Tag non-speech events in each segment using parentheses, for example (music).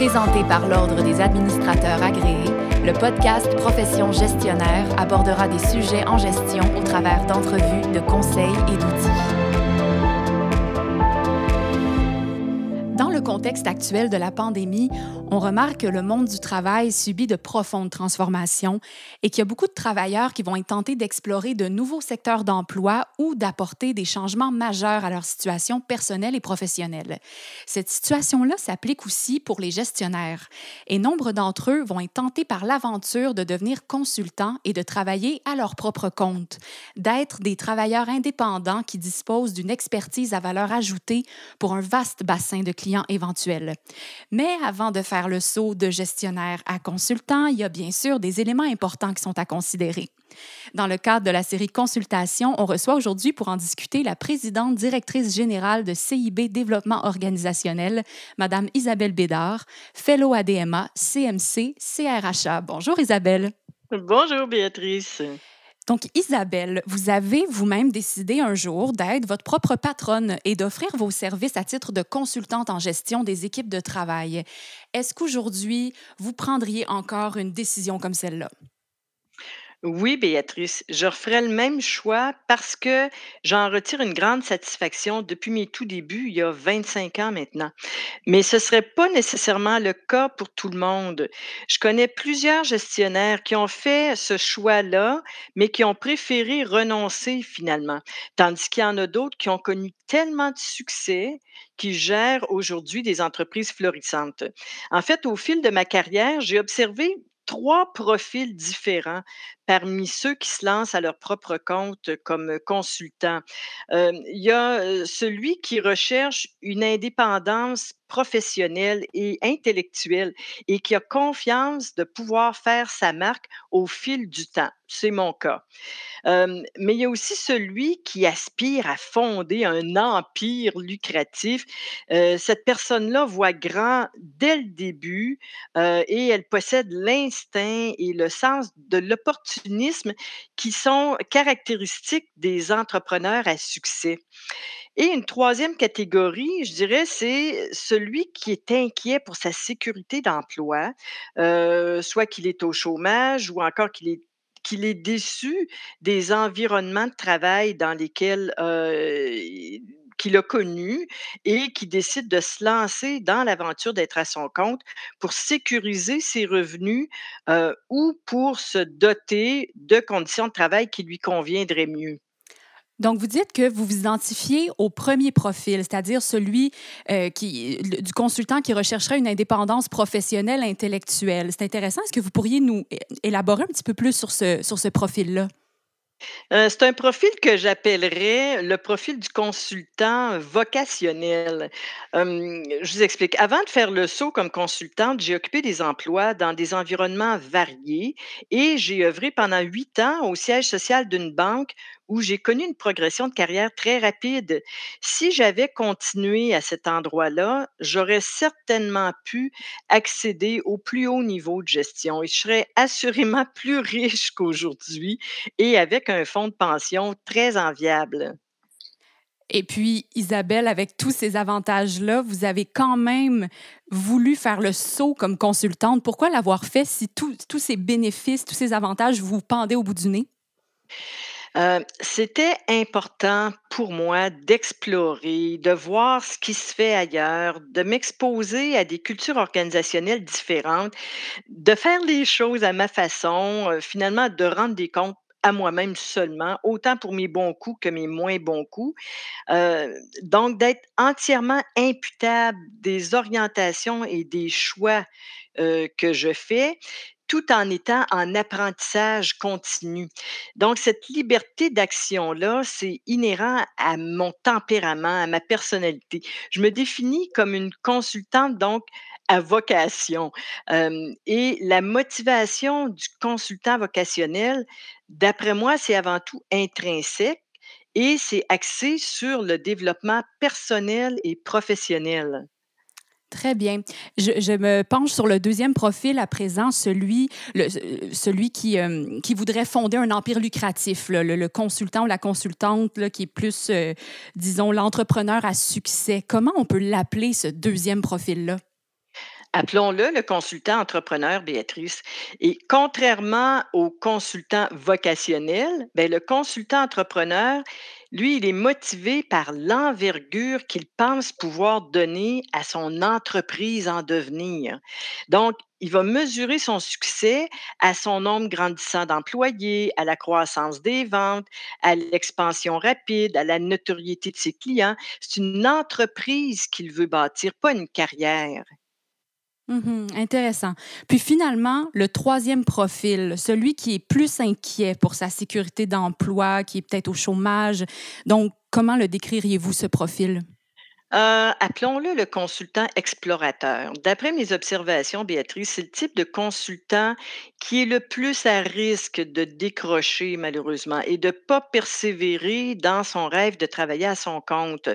Présenté par l'Ordre des administrateurs agréés, le podcast Profession gestionnaire abordera des sujets en gestion au travers d'entrevues, de conseils et d'outils. le contexte actuel de la pandémie, on remarque que le monde du travail subit de profondes transformations et qu'il y a beaucoup de travailleurs qui vont être tentés d'explorer de nouveaux secteurs d'emploi ou d'apporter des changements majeurs à leur situation personnelle et professionnelle. Cette situation-là s'applique aussi pour les gestionnaires et nombre d'entre eux vont être tentés par l'aventure de devenir consultants et de travailler à leur propre compte, d'être des travailleurs indépendants qui disposent d'une expertise à valeur ajoutée pour un vaste bassin de clients éventuels. Mais avant de faire le saut de gestionnaire à consultant, il y a bien sûr des éléments importants qui sont à considérer. Dans le cadre de la série Consultation, on reçoit aujourd'hui pour en discuter la présidente directrice générale de CIB Développement organisationnel, Madame Isabelle Bédard, fellow ADMA, CMC, CRHA. Bonjour Isabelle. Bonjour Béatrice. Donc, Isabelle, vous avez vous-même décidé un jour d'être votre propre patronne et d'offrir vos services à titre de consultante en gestion des équipes de travail. Est-ce qu'aujourd'hui, vous prendriez encore une décision comme celle-là? Oui, Béatrice, je referais le même choix parce que j'en retire une grande satisfaction depuis mes tout débuts, il y a 25 ans maintenant. Mais ce ne serait pas nécessairement le cas pour tout le monde. Je connais plusieurs gestionnaires qui ont fait ce choix-là, mais qui ont préféré renoncer finalement. Tandis qu'il y en a d'autres qui ont connu tellement de succès qui gèrent aujourd'hui des entreprises florissantes. En fait, au fil de ma carrière, j'ai observé trois profils différents parmi ceux qui se lancent à leur propre compte comme consultants. il y a celui qui recherche une indépendance professionnelle et intellectuelle et qui a confiance de pouvoir faire sa marque au fil du temps. C'est mon cas. mais il y a aussi celui qui aspire à fonder un empire lucratif. cette personne-là voit grand dès le début et elle possède l'instinct et le sens de l'opportunité qui sont caractéristiques des entrepreneurs à succès. Et une troisième catégorie, je dirais, c'est celui qui est inquiet pour sa sécurité d'emploi, euh, soit qu'il est au chômage ou encore qu'il est qu'il est déçu des environnements de travail dans lesquels euh, qu'il a connu et qui décide de se lancer dans l'aventure d'être à son compte pour sécuriser ses revenus ou pour se doter de conditions de travail qui lui conviendraient mieux. Donc, vous dites que vous vous identifiez au premier profil, c'est-à-dire celui du consultant qui rechercherait une indépendance professionnelle intellectuelle. C'est intéressant. Est-ce que vous pourriez nous élaborer un petit peu plus sur ce, sur ce profil-là? Euh, c'est un profil que j'appellerais le profil du consultant vocationnel. je vous explique. Avant de faire le saut comme consultante, j'ai occupé des emplois dans des environnements variés et j'ai œuvré pendant huit ans au siège social d'une banque où j'ai connu une progression de carrière très rapide. Si j'avais continué à cet endroit-là, j'aurais certainement pu accéder au plus haut niveau de gestion et je serais assurément (laughs) plus riche qu'aujourd'hui et avec un fonds de pension très enviable. Et puis, Isabelle, avec tous ces avantages-là, vous avez quand même voulu faire le saut comme consultante. Pourquoi l'avoir fait si tous ces bénéfices, tous ces avantages vous pendaient au bout du nez? Euh, c'était important pour moi d'explorer, de voir ce qui se fait ailleurs, de m'exposer à des cultures organisationnelles différentes, de faire les choses à ma façon, euh, finalement de rendre des comptes à moi-même seulement, autant pour mes bons coups que mes moins bons coups. Euh, donc, d'être entièrement imputable des orientations et des choix que je fais, tout en étant en apprentissage continu. Donc, cette liberté d'action-là, c'est inhérent à mon tempérament, à ma personnalité. Je me définis comme une consultante, donc, à vocation. et la motivation du consultant vocationnel, d'après moi, c'est avant tout intrinsèque et c'est axé sur le développement personnel et professionnel. Très bien. Je, me penche sur le deuxième profil à présent, celui, celui qui, euh, qui voudrait fonder un empire lucratif, le, consultant ou la consultante qui est plus, euh, disons, l'entrepreneur à succès. Comment on peut l'appeler, ce deuxième profil-là? Appelons-le le consultant entrepreneur, Béatrice. Et contrairement au consultant vocationnel, ben, le consultant entrepreneur, lui, il est motivé par l'envergure qu'il pense pouvoir donner à son entreprise en devenir. Donc, il va mesurer son succès à son nombre grandissant d'employés, à la croissance des ventes, à l'expansion rapide, à la notoriété de ses clients. C'est une entreprise qu'il veut bâtir, pas une carrière. Mhm, intéressant. Puis finalement, le troisième profil, celui qui est plus inquiet pour sa sécurité d'emploi, qui est peut-être au chômage. Donc, comment le décririez-vous, ce profil? Euh, appelons-le le consultant explorateur. D'après mes observations, Béatrice, c'est le type de consultant qui est le plus à risque de décrocher malheureusement et de ne pas persévérer dans son rêve de travailler à son compte.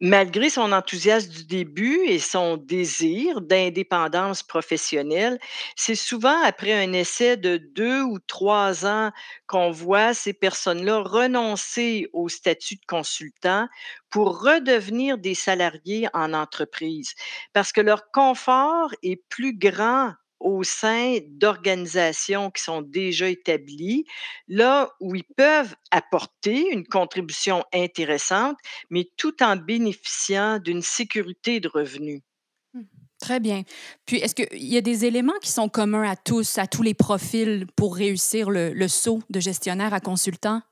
Malgré son enthousiasme du début et son désir d'indépendance professionnelle, c'est souvent après un essai de deux ou trois ans qu'on voit ces personnes-là renoncer au statut de consultant pour redevenir des salariés en entreprise parce que leur confort est plus grand au sein d'organisations qui sont déjà établies, là où ils peuvent apporter une contribution intéressante, mais tout en bénéficiant d'une sécurité de revenus. Mmh. Très bien. Puis, est-ce qu'il y a des éléments qui sont communs à tous, à tous les profils pour réussir le, le saut de gestionnaire à consultant?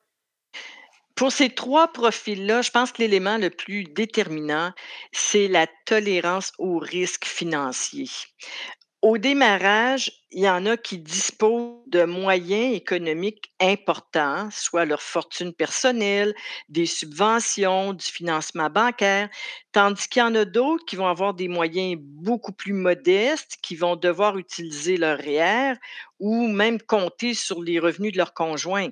Pour ces 3 profils-là, je pense que l'élément le plus déterminant, c'est la tolérance au risque financier. Au démarrage, il y en a qui disposent de moyens économiques importants, soit leur fortune personnelle, des subventions, du financement bancaire, tandis qu'il y en a d'autres qui vont avoir des moyens beaucoup plus modestes, qui vont devoir utiliser leur REER ou même compter sur les revenus de leur conjoint.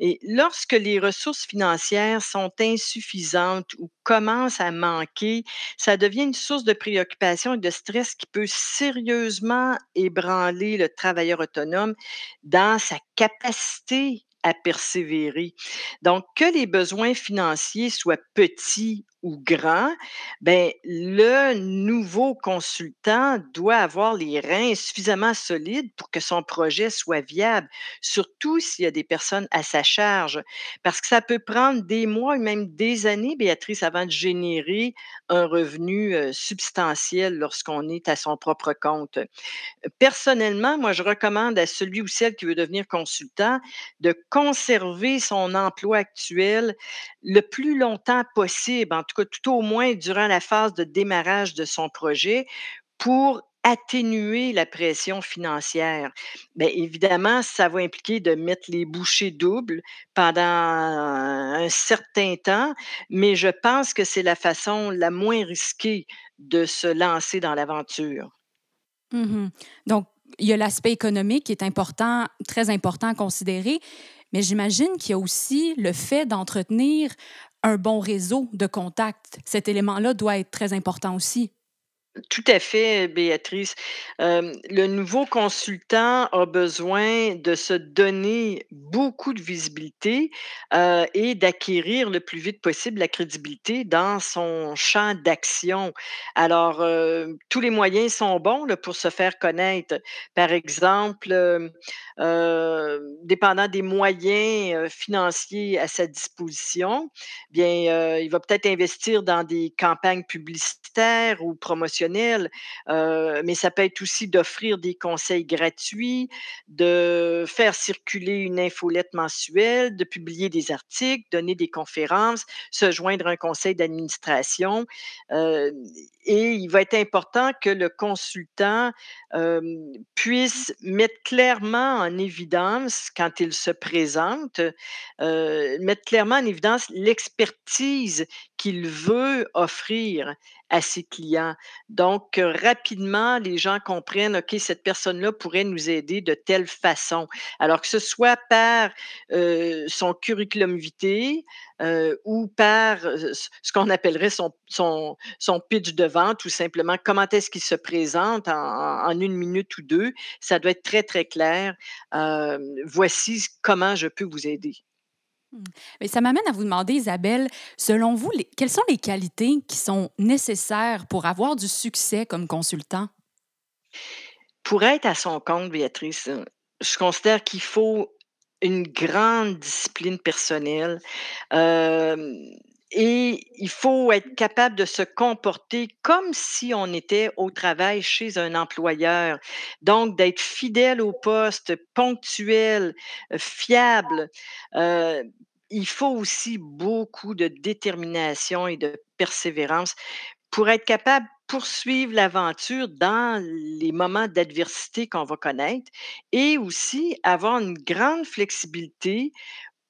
Et lorsque les ressources financières sont insuffisantes ou commencent à manquer, ça devient une source de préoccupation et de stress qui peut sérieusement ébranler le travailleur autonome dans sa capacité à persévérer. Donc, que les besoins financiers soient petits ou grands, ben, le nouveau consultant doit avoir les reins suffisamment solides pour que son projet soit viable, surtout s'il y a des personnes à sa charge. Parce que ça peut prendre des mois et même des années, Béatrice, avant de générer un revenu euh, substantiel lorsqu'on est à son propre compte. Personnellement, moi, je recommande à celui ou celle qui veut devenir consultant de conserver son emploi actuel le plus longtemps possible, en tout cas tout au moins durant la phase de démarrage de son projet pour atténuer la pression financière. Bien, évidemment, ça va impliquer de mettre les bouchées doubles pendant un certain temps, mais je pense que c'est la façon la moins risquée de se lancer dans l'aventure. Mhm. Donc, il y a l'aspect économique qui est important, très important à considérer, mais j'imagine qu'il y a aussi le fait d'entretenir un bon réseau de contacts. Cet élément-là doit être très important aussi. Tout à fait, Béatrice. Le nouveau consultant a besoin de se donner beaucoup de visibilité, et d'acquérir le plus vite possible la crédibilité dans son champ d'action. Alors, tous les moyens sont bons, pour se faire connaître. Par exemple, dépendant des moyens, financiers à sa disposition, bien, il va peut-être investir dans des campagnes publicitaires ou promotionnelles, mais ça peut être aussi d'offrir des conseils gratuits, de faire circuler une infolette mensuelle, de publier des articles, donner des conférences, se joindre à un conseil d'administration, et il va être important que le consultant, puisse mettre clairement en évidence quand il se présente, mettre clairement en évidence l'expertise qu'il veut offrir à ses clients. Donc, heu, rapidement, les gens comprennent: «OK, cette personne-là pourrait nous aider de telle façon». Alors que ce soit par, heu, son curriculum vitae, heu, ou par, ce qu'on appellerait son pitch de vente ou simplement comment est-ce qu'il se présente en 1 minute ou 2. Ça doit être très, très clair. Voici comment je peux vous aider. Mmh. Mais ça m'amène à vous demander, Isabelle, selon vous, les- quelles sont les qualités qui sont nécessaires pour avoir du succès comme consultant? Pour être à son compte, Béatrice, heu, je considère qu'il faut une grande discipline personnelle, hem et il faut être capable de se comporter comme si on était au travail chez un employeur. Donc d'être fidèle au poste, ponctuel, heu, fiable. Heu, il faut aussi beaucoup de détermination et de persévérance pour être capable de poursuivre l'aventure dans les moments d'adversité qu'on va connaître et aussi avoir une grande flexibilité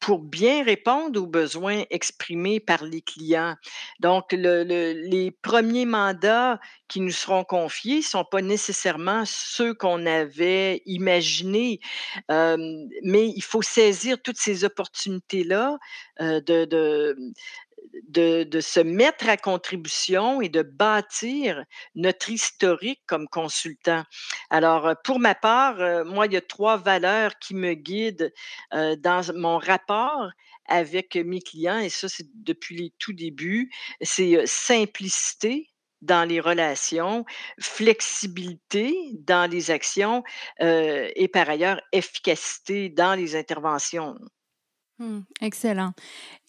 pour bien répondre aux besoins exprimés par les clients. Donc le le les premiers mandats qui nous seront confiés sont pas nécessairement ceux qu'on avait imaginés, hem, mais il faut saisir toutes ces opportunités-là, heu, de de se mettre à contribution et de bâtir notre historique comme consultant. Alors, heu, pour ma part, heu, moi, il y a 3 valeurs qui me guident, heu, dans mon rapport avec mes clients et ça, c'est depuis les tout débuts. C'est, simplicité dans les relations, flexibilité dans les actions, et par ailleurs, efficacité dans les interventions. Mmh, excellent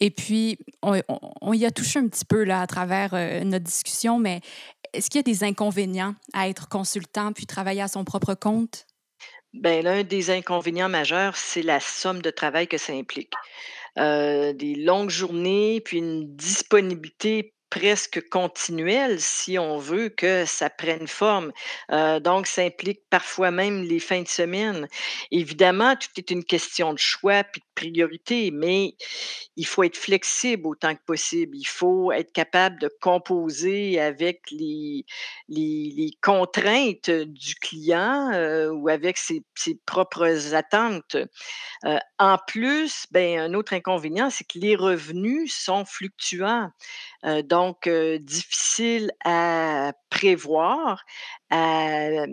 et puis, on y a touché un petit peu là à travers, heu, notre discussion, mais est-ce qu'il y a des inconvénients à être consultant puis travailler à son propre compte? Ben, l'un des inconvénients majeurs, c'est la somme de travail que ça implique. Heu, des longues journées, puis une disponibilité presque continuelle si on veut que ça prenne forme. Heu, donc ça implique parfois même les fins de semaine. Évidemment, tout est une question de choix puis priorité, mais il faut être flexible autant que possible. Il faut être capable de composer avec les contraintes du client, heu, ou avec ses propres attentes. Heu, en plus, ben, un autre inconvénient, c'est que les revenus sont fluctuants, heu, donc difficiles à prévoir, à,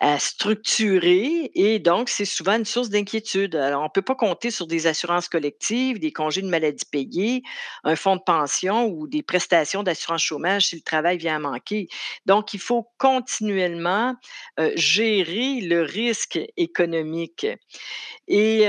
à structurer et donc c'est souvent une source d'inquiétude. Alors on peut pas compter sur des assurances collectives, des congés de maladie payés, un fonds de pension ou des prestations d'assurance chômage si le travail vient à manquer. Donc il faut continuellement, heu, gérer le risque économique et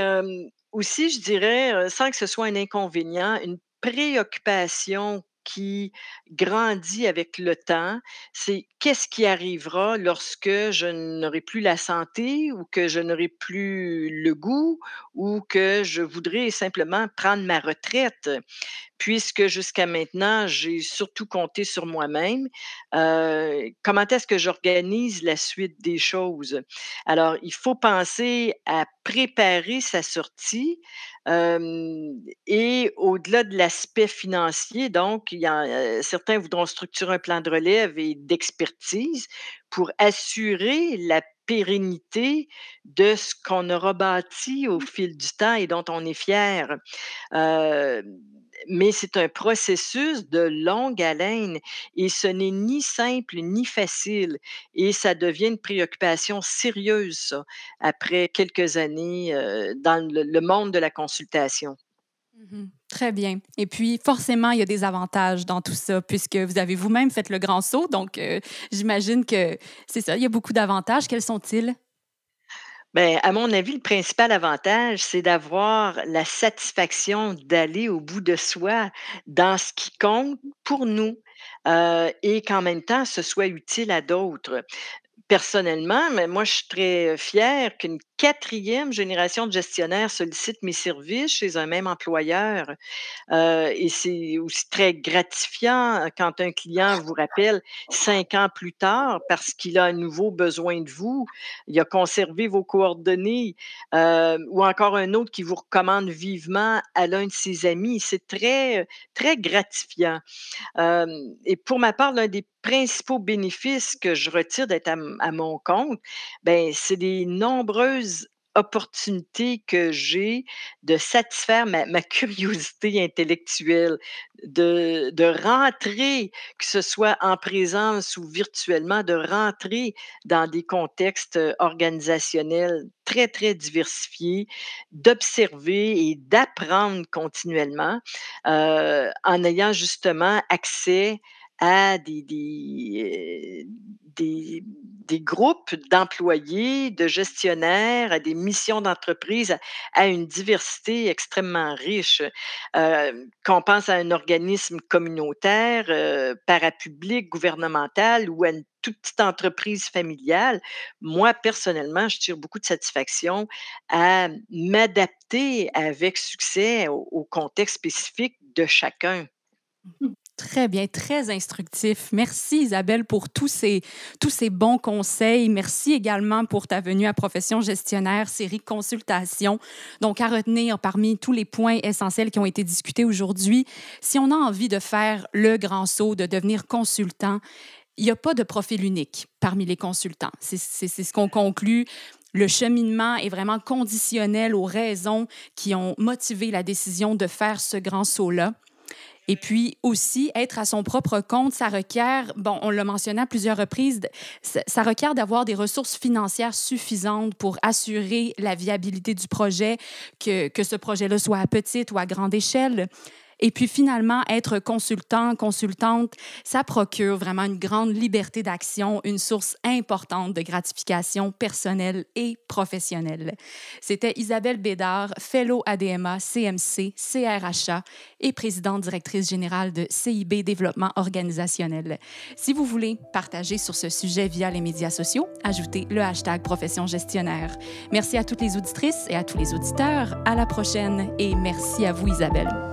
aussi je dirais, heu, sans que ce soit un inconvénient, une préoccupation qui grandit avec le temps, c'est qu'est-ce qui arrivera lorsque je n'aurai plus la santé ou que je n'aurai plus le goût ou que je voudrais simplement prendre ma retraite? Puisque jusqu'à maintenant, j'ai surtout compté sur moi-même, comment est-ce que j'organise la suite des choses? Alors, il faut penser à préparer sa sortie, et au-delà de l'aspect financier, donc il y a, certains voudront structurer un plan de relève et d'expertise pour assurer la pérennité de ce qu'on aura bâti au fil du temps et dont on est fier. Hem, mais c'est un processus de longue haleine et ce n'est ni simple ni facile et ça devient une préoccupation sérieuse ça, après quelques années, heu, dans le le monde de la consultation. Mmh mh. Très bien et puis forcément, il y a des avantages dans tout ça puisque vous avez vous-même fait le grand saut donc heu, j'imagine que c'est ça, il y a beaucoup d'avantages. Quels sont-ils? Ben, à mon avis, le principal avantage, c'est d'avoir la satisfaction d'aller au bout de soi dans ce qui compte pour nous, heu et qu'en même temps, ce soit utile à d'autres. Personnellement, moi, je suis très fière qu'une 4e génération de gestionnaires sollicite mes services chez un même employeur. Et c'est aussi très gratifiant quand un client vous rappelle 5 ans plus tard parce qu'il a à nouveau besoin de vous. Il a conservé vos coordonnées, ou encore un autre qui vous recommande vivement à l'un de ses amis. C'est très, très gratifiant. Et pour ma part, l'un des principaux bénéfices que je retire d'être à à mon compte, ben, c'est des nombreuses opportunités que j'ai de satisfaire ma (laughs) curiosité intellectuelle, de de rentrer, que ce soit en présence ou virtuellement, de rentrer dans des contextes, heu, organisationnels très, très diversifiés, d'observer et d'apprendre continuellement, heu, en ayant justement accès à des, des, des, groupes d'employés, de gestionnaires, à des missions d'entreprise, à une diversité extrêmement riche. Heu, qu'on pense à un organisme communautaire, heu, parapublic, gouvernemental ou à une toute petite entreprise familiale, moi, personnellement, je tire beaucoup de satisfaction à m'adapter avec succès au au contexte spécifique de chacun. Très bien, très instructif. Merci Isabelle pour tous ces, tous ces bons conseils. Merci également pour ta venue à Profession gestionnaire, série consultation. Donc, à retenir parmi tous les points essentiels qui ont été discutés aujourd'hui, si on a envie de faire le grand saut, de devenir consultant, il n'y a pas de profil unique parmi les consultants. C'est ce qu'on conclut. Le cheminement est vraiment conditionnel aux raisons qui ont motivé la décision de faire ce grand saut-là. Et puis aussi, être à son propre compte, ça requiert, bon, on l'a mentionné à plusieurs reprises, ça requiert d'avoir des ressources financières suffisantes pour assurer la viabilité du projet, que, que ce projet-là soit à petite ou à grande échelle. Et puis finalement, être consultant, consultante, ça procure vraiment une grande liberté d'action, une source importante de gratification personnelle et professionnelle. C'était Isabelle Bédard, fellow ADMA, CMC, CRHA et présidente directrice générale de CIB Développement organisationnel. Si vous voulez partager sur ce sujet via les médias sociaux, ajoutez le hashtag profession gestionnaire. Merci à toutes les auditrices et à tous les auditeurs. À la prochaine et merci à vous Isabelle.